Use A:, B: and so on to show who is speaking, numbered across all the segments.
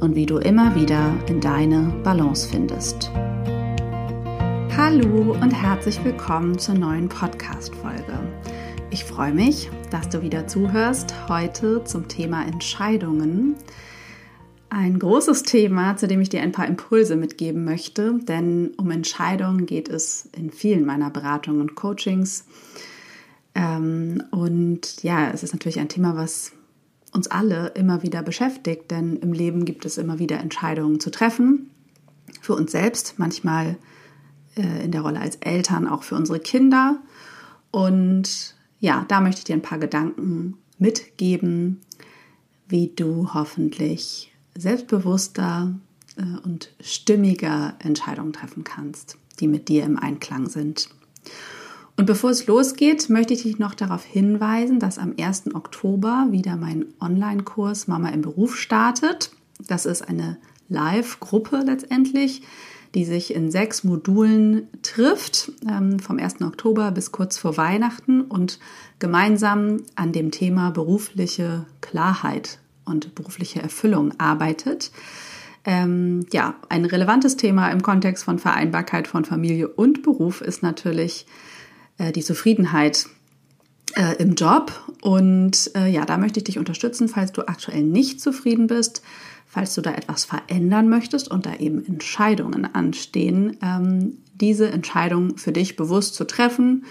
A: und wie du immer wieder in deine Balance findest. Hallo und herzlich willkommen zur neuen Podcast-Folge. Ich freue mich, dass du wieder zuhörst heute zum Thema Entscheidungen. Ein großes Thema, zu dem ich dir ein paar Impulse mitgeben möchte, denn um Entscheidungen geht es in vielen meiner Beratungen und Coachings. Ähm, und ja, es ist natürlich ein Thema, was uns alle immer wieder beschäftigt, denn im Leben gibt es immer wieder Entscheidungen zu treffen. Für uns selbst, manchmal äh, in der Rolle als Eltern, auch für unsere Kinder. Und ja, da möchte ich dir ein paar Gedanken mitgeben, wie du hoffentlich selbstbewusster äh, und stimmiger Entscheidungen treffen kannst, die mit dir im Einklang sind. Und bevor es losgeht, möchte ich dich noch darauf hinweisen, dass am 1. Oktober wieder mein Online-Kurs Mama im Beruf startet. Das ist eine Live-Gruppe letztendlich, die sich in sechs Modulen trifft, ähm, vom 1. Oktober bis kurz vor Weihnachten und gemeinsam an dem Thema berufliche Klarheit und berufliche Erfüllung arbeitet. Ähm, ja, ein relevantes Thema im Kontext von Vereinbarkeit von Familie und Beruf ist natürlich äh, die Zufriedenheit äh, im Job. Und äh, ja, da möchte ich dich unterstützen, falls du aktuell nicht zufrieden bist, falls du da etwas verändern möchtest und da eben Entscheidungen anstehen, ähm, diese Entscheidung für dich bewusst zu treffen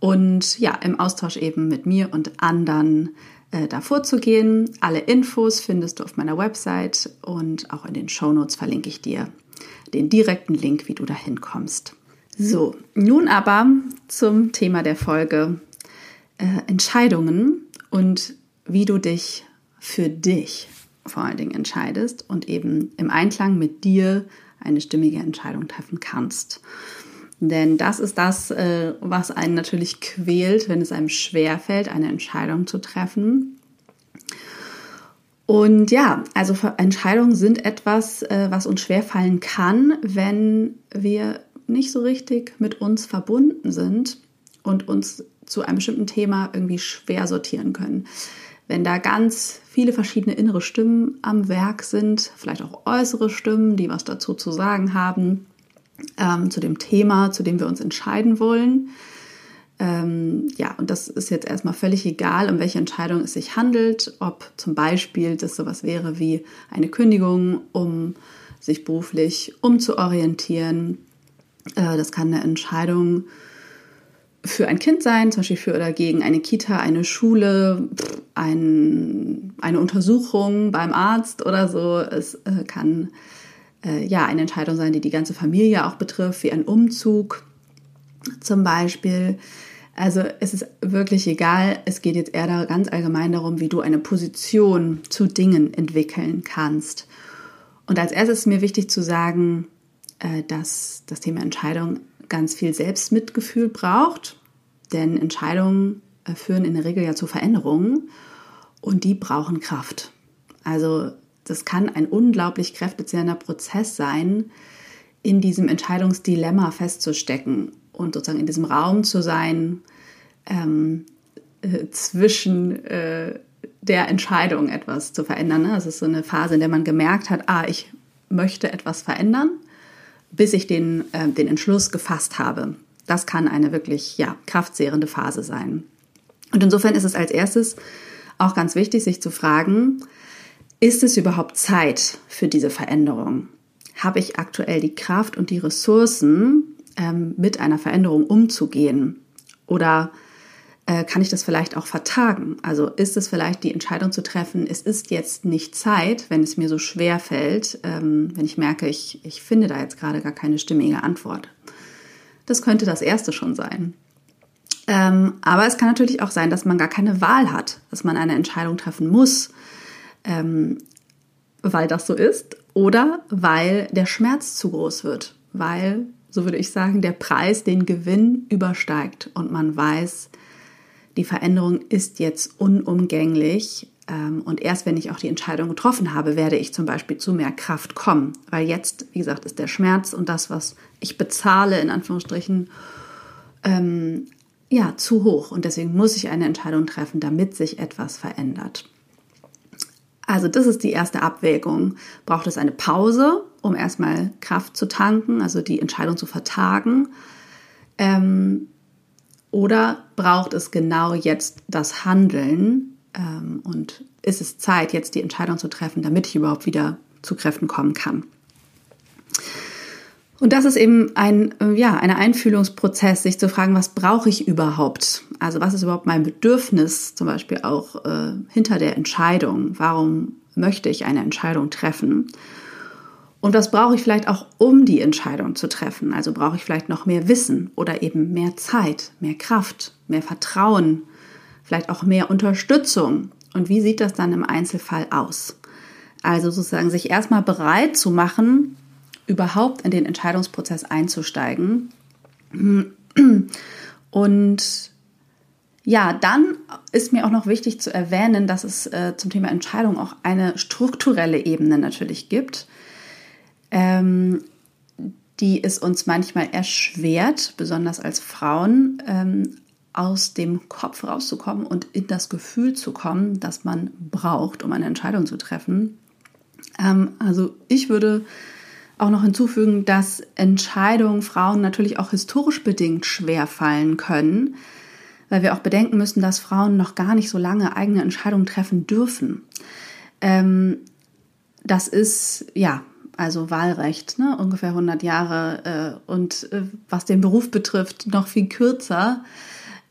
A: und ja, im Austausch eben mit mir und anderen äh, davor zu gehen. Alle Infos findest du auf meiner Website und auch in den Shownotes verlinke ich dir den direkten Link, wie du da hinkommst. So, nun aber zum Thema der Folge äh, Entscheidungen und wie du dich für dich vor allen Dingen entscheidest und eben im Einklang mit dir eine stimmige Entscheidung treffen kannst. Denn das ist das, äh, was einen natürlich quält, wenn es einem schwerfällt, eine Entscheidung zu treffen. Und ja, also Entscheidungen sind etwas, äh, was uns schwerfallen kann, wenn wir nicht so richtig mit uns verbunden sind und uns zu einem bestimmten Thema irgendwie schwer sortieren können. Wenn da ganz viele verschiedene innere Stimmen am Werk sind, vielleicht auch äußere Stimmen, die was dazu zu sagen haben, ähm, zu dem Thema, zu dem wir uns entscheiden wollen. Ähm, ja, und das ist jetzt erstmal völlig egal, um welche Entscheidung es sich handelt, ob zum Beispiel das sowas wäre wie eine Kündigung, um sich beruflich umzuorientieren, das kann eine Entscheidung für ein Kind sein, zum Beispiel für oder gegen eine Kita, eine Schule, ein, eine Untersuchung beim Arzt oder so. Es äh, kann äh, ja eine Entscheidung sein, die die ganze Familie auch betrifft, wie ein Umzug zum Beispiel. Also es ist wirklich egal. Es geht jetzt eher da ganz allgemein darum, wie du eine Position zu Dingen entwickeln kannst. Und als erstes ist mir wichtig zu sagen, äh, dass das Thema Entscheidung ganz viel Selbstmitgefühl braucht, denn Entscheidungen äh, führen in der Regel ja zu Veränderungen und die brauchen Kraft. Also das kann ein unglaublich kräftezehrender Prozess sein, in diesem Entscheidungsdilemma festzustecken und sozusagen in diesem Raum zu sein ähm, äh, zwischen äh, der Entscheidung, etwas zu verändern. Ne? Das ist so eine Phase, in der man gemerkt hat, ah, ich möchte etwas verändern bis ich den, äh, den Entschluss gefasst habe. Das kann eine wirklich ja, kraftzehrende Phase sein. Und insofern ist es als erstes auch ganz wichtig, sich zu fragen, ist es überhaupt Zeit für diese Veränderung? habe ich aktuell die Kraft und die Ressourcen, ähm, mit einer Veränderung umzugehen? Oder äh, kann ich das vielleicht auch vertagen? Also ist es vielleicht die Entscheidung zu treffen, es ist jetzt nicht Zeit, wenn es mir so schwer fällt, ähm, wenn ich merke, ich, ich finde da jetzt gerade gar keine stimmige Antwort. Das könnte das erste schon sein. Ähm, aber es kann natürlich auch sein, dass man gar keine Wahl hat, dass man eine Entscheidung treffen muss, ähm, weil das so ist oder weil der Schmerz zu groß wird, weil, so würde ich sagen, der Preis den Gewinn übersteigt und man weiß, die Veränderung ist jetzt unumgänglich. Ähm, und erst wenn ich auch die Entscheidung getroffen habe, werde ich zum Beispiel zu mehr Kraft kommen. Weil jetzt, wie gesagt, ist der Schmerz und das, was ich bezahle, in Anführungsstrichen, ähm, ja, zu hoch. Und deswegen muss ich eine Entscheidung treffen, damit sich etwas verändert. Also das ist die erste Abwägung. Braucht es eine Pause, um erstmal Kraft zu tanken, also die Entscheidung zu vertagen? Ähm, oder braucht es genau jetzt das Handeln ähm, und ist es Zeit, jetzt die Entscheidung zu treffen, damit ich überhaupt wieder zu Kräften kommen kann? Und das ist eben ein, äh, ja, ein Einfühlungsprozess, sich zu fragen, was brauche ich überhaupt? Also was ist überhaupt mein Bedürfnis, zum Beispiel auch äh, hinter der Entscheidung? Warum möchte ich eine Entscheidung treffen? Und was brauche ich vielleicht auch, um die Entscheidung zu treffen? Also brauche ich vielleicht noch mehr Wissen oder eben mehr Zeit, mehr Kraft, mehr Vertrauen, vielleicht auch mehr Unterstützung. Und wie sieht das dann im Einzelfall aus? Also sozusagen sich erstmal bereit zu machen, überhaupt in den Entscheidungsprozess einzusteigen. Und ja, dann ist mir auch noch wichtig zu erwähnen, dass es äh, zum Thema Entscheidung auch eine strukturelle Ebene natürlich gibt ähm, die es uns manchmal erschwert, besonders als Frauen, ähm, aus dem Kopf rauszukommen und in das Gefühl zu kommen, das man braucht, um eine Entscheidung zu treffen. Ähm, also ich würde auch noch hinzufügen, dass Entscheidungen Frauen natürlich auch historisch bedingt schwer fallen können, weil wir auch bedenken müssen, dass Frauen noch gar nicht so lange eigene Entscheidungen treffen dürfen. Ähm, das ist ja also Wahlrecht, ne? ungefähr 100 Jahre äh, und äh, was den Beruf betrifft, noch viel kürzer.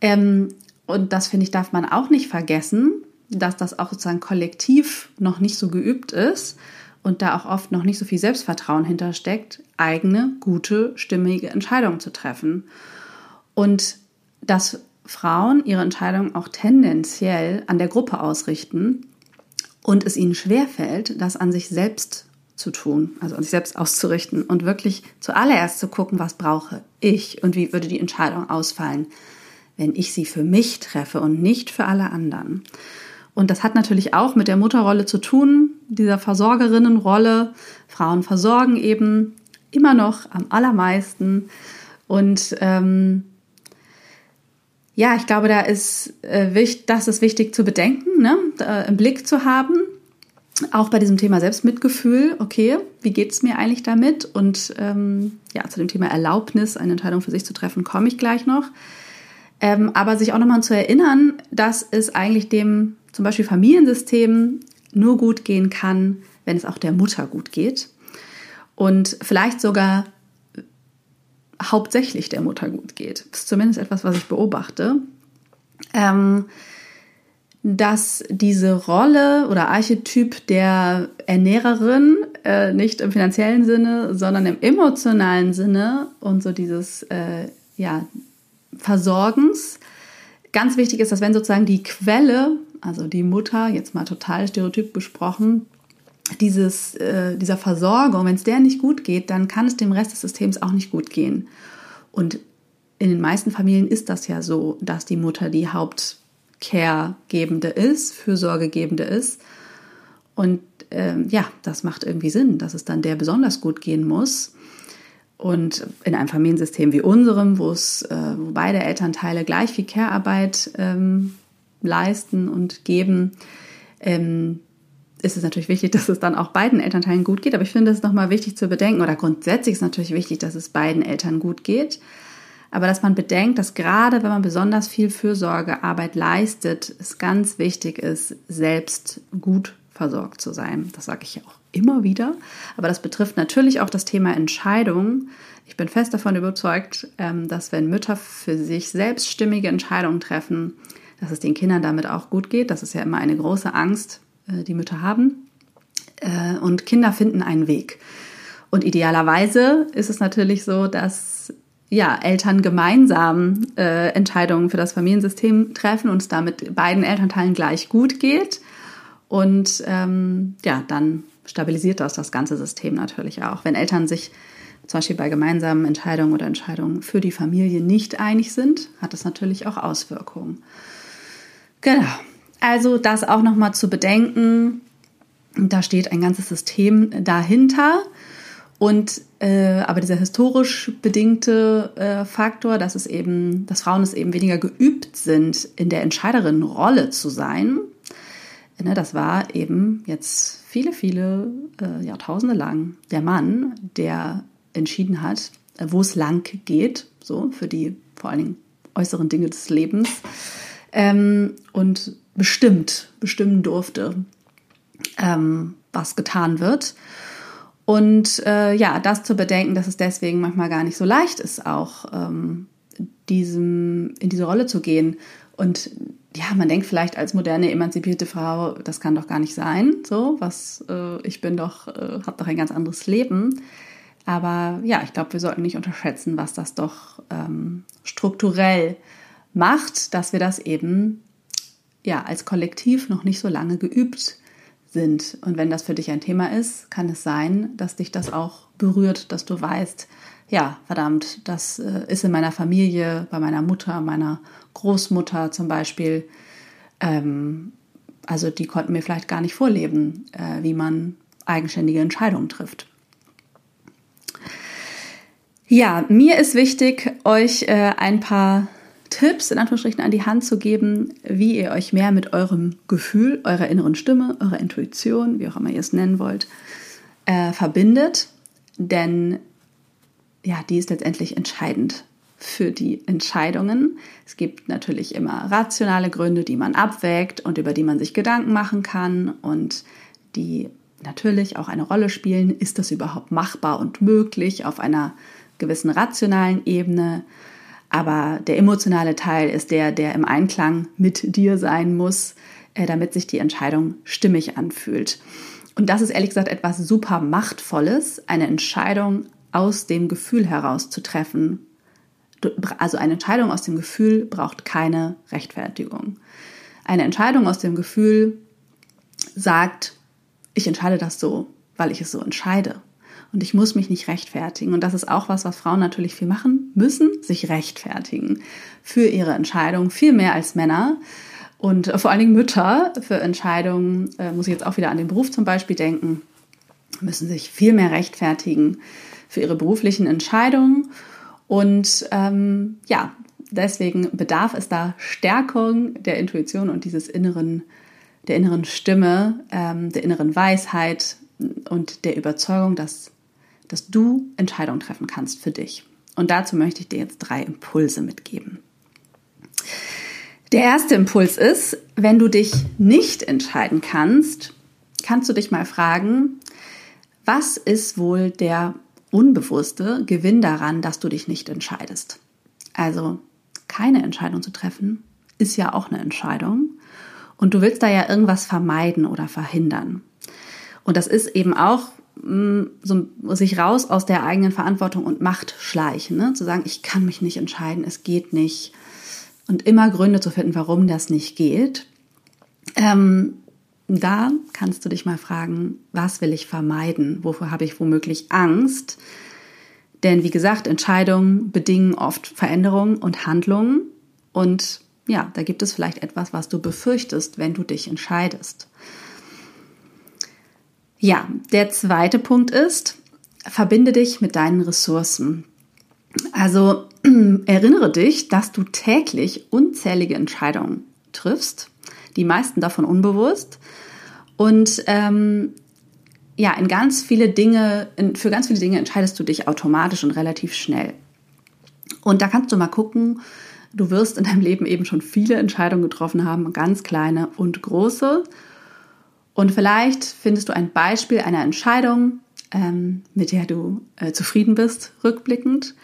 A: Ähm, und das finde ich, darf man auch nicht vergessen, dass das auch sozusagen kollektiv noch nicht so geübt ist und da auch oft noch nicht so viel Selbstvertrauen hintersteckt, eigene, gute, stimmige Entscheidungen zu treffen. Und dass Frauen ihre Entscheidungen auch tendenziell an der Gruppe ausrichten und es ihnen schwerfällt, das an sich selbst zu tun, also sich selbst auszurichten und wirklich zuallererst zu gucken, was brauche ich und wie würde die Entscheidung ausfallen, wenn ich sie für mich treffe und nicht für alle anderen. Und das hat natürlich auch mit der Mutterrolle zu tun, dieser Versorgerinnenrolle. Frauen versorgen eben immer noch am allermeisten. Und ähm, ja, ich glaube, da ist äh, das ist wichtig zu bedenken, ne? äh, im Blick zu haben, auch bei diesem Thema Selbstmitgefühl, okay, wie geht es mir eigentlich damit? Und ähm, ja, zu dem Thema Erlaubnis, eine Entscheidung für sich zu treffen, komme ich gleich noch. Ähm, aber sich auch nochmal zu erinnern, dass es eigentlich dem zum Beispiel Familiensystem nur gut gehen kann, wenn es auch der Mutter gut geht. Und vielleicht sogar hauptsächlich der Mutter gut geht. Das ist zumindest etwas, was ich beobachte. Ähm, dass diese Rolle oder Archetyp der Ernährerin äh, nicht im finanziellen Sinne, sondern im emotionalen Sinne und so dieses äh, ja, Versorgens ganz wichtig ist, dass wenn sozusagen die Quelle, also die Mutter, jetzt mal total stereotyp besprochen, dieses, äh, dieser Versorgung, wenn es der nicht gut geht, dann kann es dem Rest des Systems auch nicht gut gehen. Und in den meisten Familien ist das ja so, dass die Mutter die Haupt Care-gebende ist, Fürsorgegebende ist. Und ähm, ja, das macht irgendwie Sinn, dass es dann der besonders gut gehen muss. Und in einem Familiensystem wie unserem, wo es, äh, beide Elternteile gleich viel Care-Arbeit ähm, leisten und geben, ähm, ist es natürlich wichtig, dass es dann auch beiden Elternteilen gut geht. Aber ich finde es nochmal wichtig zu bedenken, oder grundsätzlich ist es natürlich wichtig, dass es beiden Eltern gut geht aber dass man bedenkt, dass gerade wenn man besonders viel Fürsorgearbeit leistet, es ganz wichtig ist, selbst gut versorgt zu sein. Das sage ich ja auch immer wieder. Aber das betrifft natürlich auch das Thema Entscheidung. Ich bin fest davon überzeugt, ähm, dass wenn Mütter für sich selbststimmige Entscheidungen treffen, dass es den Kindern damit auch gut geht. Das ist ja immer eine große Angst, äh, die Mütter haben. Äh, und Kinder finden einen Weg. Und idealerweise ist es natürlich so, dass ja, Eltern gemeinsam äh, Entscheidungen für das Familiensystem treffen und es damit beiden Elternteilen gleich gut geht. Und ähm, ja, dann stabilisiert das das ganze System natürlich auch. Wenn Eltern sich zum Beispiel bei gemeinsamen Entscheidungen oder Entscheidungen für die Familie nicht einig sind, hat das natürlich auch Auswirkungen. Genau. Also das auch nochmal zu bedenken. Da steht ein ganzes System dahinter. Und äh, aber dieser historisch bedingte äh, Faktor, dass es eben, dass Frauen es eben weniger geübt sind, in der Entscheiderinnenrolle zu sein, ne, das war eben jetzt viele, viele äh, Jahrtausende lang der Mann, der entschieden hat, äh, wo es lang geht, so für die vor allen Dingen äußeren Dinge des Lebens ähm, und bestimmt, bestimmen durfte, ähm, was getan wird. Und äh, ja, das zu bedenken, dass es deswegen manchmal gar nicht so leicht ist, auch ähm, diesem, in diese Rolle zu gehen. Und ja, man denkt vielleicht als moderne emanzipierte Frau, das kann doch gar nicht sein. So, was äh, ich bin doch, äh, habe doch ein ganz anderes Leben. Aber ja, ich glaube, wir sollten nicht unterschätzen, was das doch ähm, strukturell macht, dass wir das eben ja als Kollektiv noch nicht so lange geübt sind. Und wenn das für dich ein Thema ist, kann es sein, dass dich das auch berührt, dass du weißt, ja, verdammt, das äh, ist in meiner Familie, bei meiner Mutter, meiner Großmutter zum Beispiel. Ähm, also die konnten mir vielleicht gar nicht vorleben, äh, wie man eigenständige Entscheidungen trifft. Ja, mir ist wichtig, euch äh, ein paar Tipps in Anführungsstrichen an die Hand zu geben, wie ihr euch mehr mit eurem Gefühl, eurer inneren Stimme, eurer Intuition, wie auch immer ihr es nennen wollt, äh, verbindet. Denn ja, die ist letztendlich entscheidend für die Entscheidungen. Es gibt natürlich immer rationale Gründe, die man abwägt und über die man sich Gedanken machen kann und die natürlich auch eine Rolle spielen. Ist das überhaupt machbar und möglich auf einer gewissen rationalen Ebene? Aber der emotionale Teil ist der, der im Einklang mit dir sein muss, äh, damit sich die Entscheidung stimmig anfühlt. Und das ist ehrlich gesagt etwas super Machtvolles, eine Entscheidung aus dem Gefühl heraus zu treffen. Also eine Entscheidung aus dem Gefühl braucht keine Rechtfertigung. Eine Entscheidung aus dem Gefühl sagt, ich entscheide das so, weil ich es so entscheide und ich muss mich nicht rechtfertigen. Und das ist auch was, was Frauen natürlich viel machen müssen, sich rechtfertigen für ihre Entscheidung, viel mehr als Männer. Und vor allen Dingen Mütter für Entscheidungen, äh, muss ich jetzt auch wieder an den Beruf zum Beispiel denken, müssen sich viel mehr rechtfertigen für ihre beruflichen Entscheidungen. Und ähm, ja, deswegen bedarf es da Stärkung der Intuition und dieses inneren, der inneren Stimme, ähm, der inneren Weisheit und der Überzeugung, dass dass du Entscheidungen treffen kannst für dich. Und dazu möchte ich dir jetzt drei Impulse mitgeben. Der erste Impuls ist, wenn du dich nicht entscheiden kannst, kannst du dich mal fragen, was ist wohl der unbewusste Gewinn daran, dass du dich nicht entscheidest? Also keine Entscheidung zu treffen, ist ja auch eine Entscheidung. Und du willst da ja irgendwas vermeiden oder verhindern. Und das ist eben auch so sich raus aus der eigenen Verantwortung und Macht schleichen, ne? zu sagen, ich kann mich nicht entscheiden, es geht nicht und immer Gründe zu finden, warum das nicht geht. Ähm, da kannst du dich mal fragen, was will ich vermeiden? Wovor habe ich womöglich Angst? Denn wie gesagt, Entscheidungen bedingen oft Veränderungen und Handlungen. Und ja, da gibt es vielleicht etwas, was du befürchtest, wenn du dich entscheidest. Ja, der zweite Punkt ist, verbinde dich mit deinen Ressourcen. Also erinnere dich, dass du täglich unzählige Entscheidungen triffst, die meisten davon unbewusst. Und ähm, ja, in ganz viele Dinge, in, für ganz viele Dinge entscheidest du dich automatisch und relativ schnell. Und da kannst du mal gucken, du wirst in deinem Leben eben schon viele Entscheidungen getroffen haben, ganz kleine und große. Und vielleicht findest du ein Beispiel einer Entscheidung, ähm, mit der du äh, zufrieden bist, rückblickend.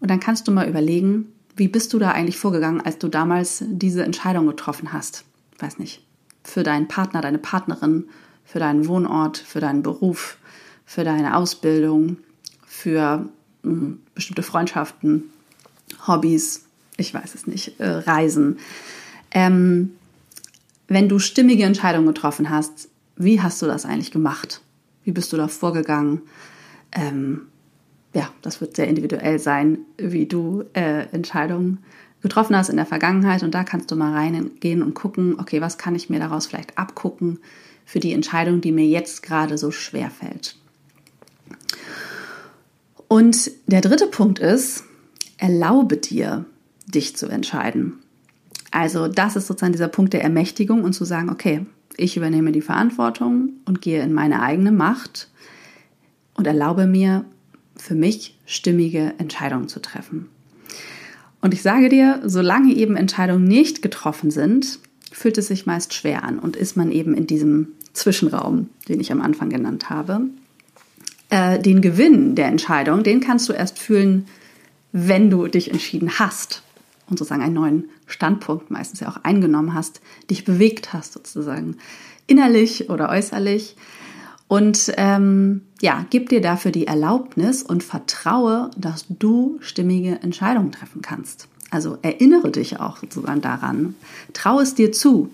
A: Und dann kannst du mal überlegen, wie bist du da eigentlich vorgegangen, als du damals diese Entscheidung getroffen hast? Weiß nicht. Für deinen Partner, deine Partnerin, für deinen Wohnort, für deinen Beruf, für deine Ausbildung, für mh, hm, bestimmte Freundschaften, Hobbys, ich weiß es nicht, äh, Reisen. Ähm, wenn du stimmige Entscheidungen getroffen hast, wie hast du das eigentlich gemacht? Wie bist du da vorgegangen? Ähm, ja, das wird sehr individuell sein, wie du äh, Entscheidungen getroffen hast in der Vergangenheit. Und da kannst du mal reingehen und gucken, okay, was kann ich mir daraus vielleicht abgucken für die Entscheidung, die mir jetzt gerade so schwer fällt. Und der dritte Punkt ist, erlaube dir, dich zu entscheiden. Also das ist sozusagen dieser Punkt der Ermächtigung und zu sagen, okay, ich übernehme die Verantwortung und gehe in meine eigene Macht und erlaube mir, für mich stimmige Entscheidungen zu treffen. Und ich sage dir, solange eben Entscheidungen nicht getroffen sind, fühlt es sich meist schwer an und ist man eben in diesem Zwischenraum, den ich am Anfang genannt habe. Äh, den Gewinn der Entscheidung, den kannst du erst fühlen, wenn du dich entschieden hast und sozusagen einen neuen Standpunkt meistens ja auch eingenommen hast, dich bewegt hast sozusagen, innerlich oder äußerlich. Und ähm, ja, gib dir dafür die Erlaubnis und vertraue, dass du stimmige Entscheidungen treffen kannst. Also erinnere dich auch sozusagen daran, traue es dir zu.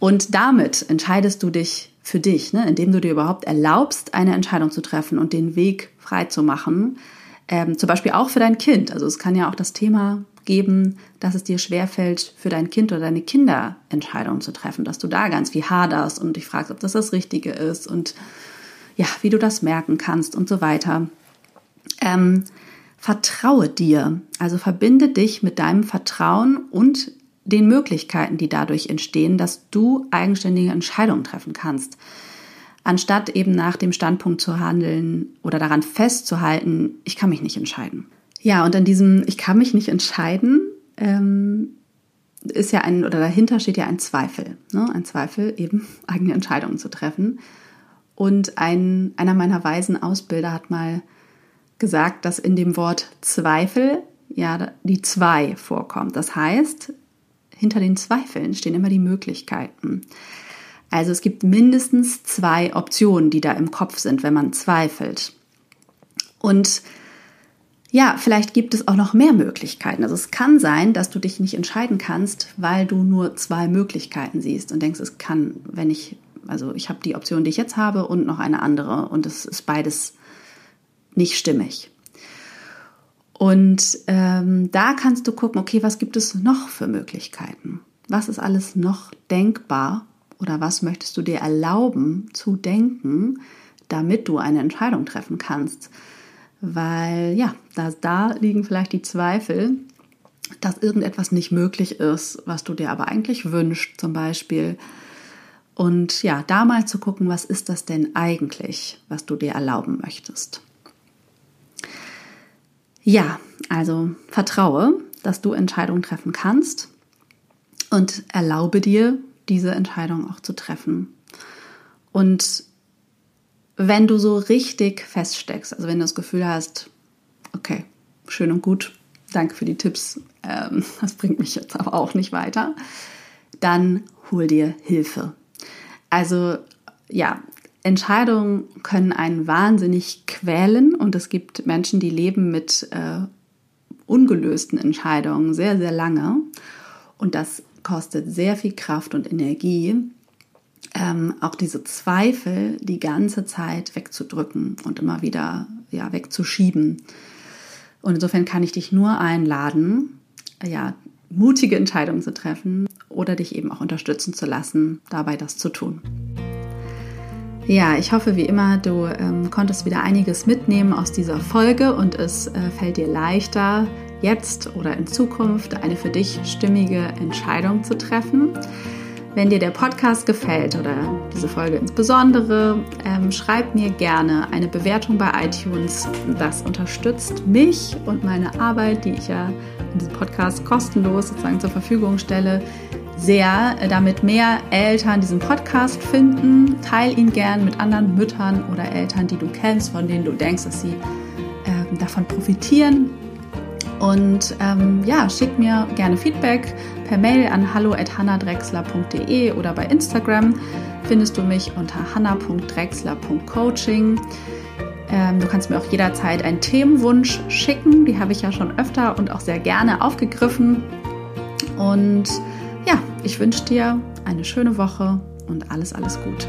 A: Und damit entscheidest du dich für dich, ne, indem du dir überhaupt erlaubst, eine Entscheidung zu treffen und den Weg frei zu machen. Ähm, zum Beispiel auch für dein Kind. Also es kann ja auch das Thema geben, dass es dir schwerfällt, für dein Kind oder deine Kinder Entscheidungen zu treffen, dass du da ganz wie haderst und dich fragst, ob das das Richtige ist und ja, wie du das merken kannst und so weiter. Ähm, vertraue dir, also verbinde dich mit deinem Vertrauen und den Möglichkeiten, die dadurch entstehen, dass du eigenständige Entscheidungen treffen kannst. Anstatt eben nach dem Standpunkt zu handeln oder daran festzuhalten, ich kann mich nicht entscheiden. Ja, und an diesem Ich kann mich nicht entscheiden, ähm, ist ja ein, oder dahinter steht ja ein Zweifel. Ne? Ein Zweifel, eben eigene Entscheidungen zu treffen. Und ein, einer meiner weisen Ausbilder hat mal gesagt, dass in dem Wort Zweifel ja die zwei vorkommt. Das heißt, hinter den Zweifeln stehen immer die Möglichkeiten. Also es gibt mindestens zwei Optionen, die da im Kopf sind, wenn man zweifelt. Und ja, vielleicht gibt es auch noch mehr Möglichkeiten. Also es kann sein, dass du dich nicht entscheiden kannst, weil du nur zwei Möglichkeiten siehst und denkst, es kann, wenn ich, also ich habe die Option, die ich jetzt habe und noch eine andere und es ist beides nicht stimmig. Und ähm, da kannst du gucken, okay, was gibt es noch für Möglichkeiten? Was ist alles noch denkbar oder was möchtest du dir erlauben zu denken, damit du eine Entscheidung treffen kannst? Weil ja, da, da liegen vielleicht die Zweifel, dass irgendetwas nicht möglich ist, was du dir aber eigentlich wünschst, zum Beispiel. Und ja, da mal zu gucken, was ist das denn eigentlich, was du dir erlauben möchtest. Ja, also vertraue, dass du Entscheidungen treffen kannst und erlaube dir, diese Entscheidung auch zu treffen. Und wenn du so richtig feststeckst, also wenn du das Gefühl hast, okay, schön und gut, danke für die Tipps, ähm, das bringt mich jetzt aber auch nicht weiter, dann hol dir Hilfe. Also ja, Entscheidungen können einen wahnsinnig quälen und es gibt Menschen, die leben mit äh, ungelösten Entscheidungen sehr, sehr lange und das kostet sehr viel Kraft und Energie ähm, auch diese Zweifel die ganze Zeit wegzudrücken und immer wieder ja, wegzuschieben. Und insofern kann ich dich nur einladen, ja, mutige Entscheidungen zu treffen oder dich eben auch unterstützen zu lassen, dabei das zu tun. Ja, ich hoffe wie immer, du ähm, konntest wieder einiges mitnehmen aus dieser Folge und es äh, fällt dir leichter, jetzt oder in Zukunft eine für dich stimmige Entscheidung zu treffen. Wenn dir der Podcast gefällt oder diese Folge insbesondere, ähm, schreib mir gerne eine Bewertung bei iTunes. Das unterstützt mich und meine Arbeit, die ich ja in diesem Podcast kostenlos sozusagen zur Verfügung stelle, sehr, äh, damit mehr Eltern diesen Podcast finden. Teil ihn gern mit anderen Müttern oder Eltern, die du kennst, von denen du denkst, dass sie äh, davon profitieren. Und ähm, ja, schick mir gerne Feedback per Mail an hallo@hannadrexler.de oder bei Instagram findest du mich unter hanna.drexler.coaching. Ähm, du kannst mir auch jederzeit einen Themenwunsch schicken, die habe ich ja schon öfter und auch sehr gerne aufgegriffen. Und ja, ich wünsche dir eine schöne Woche und alles, alles Gute.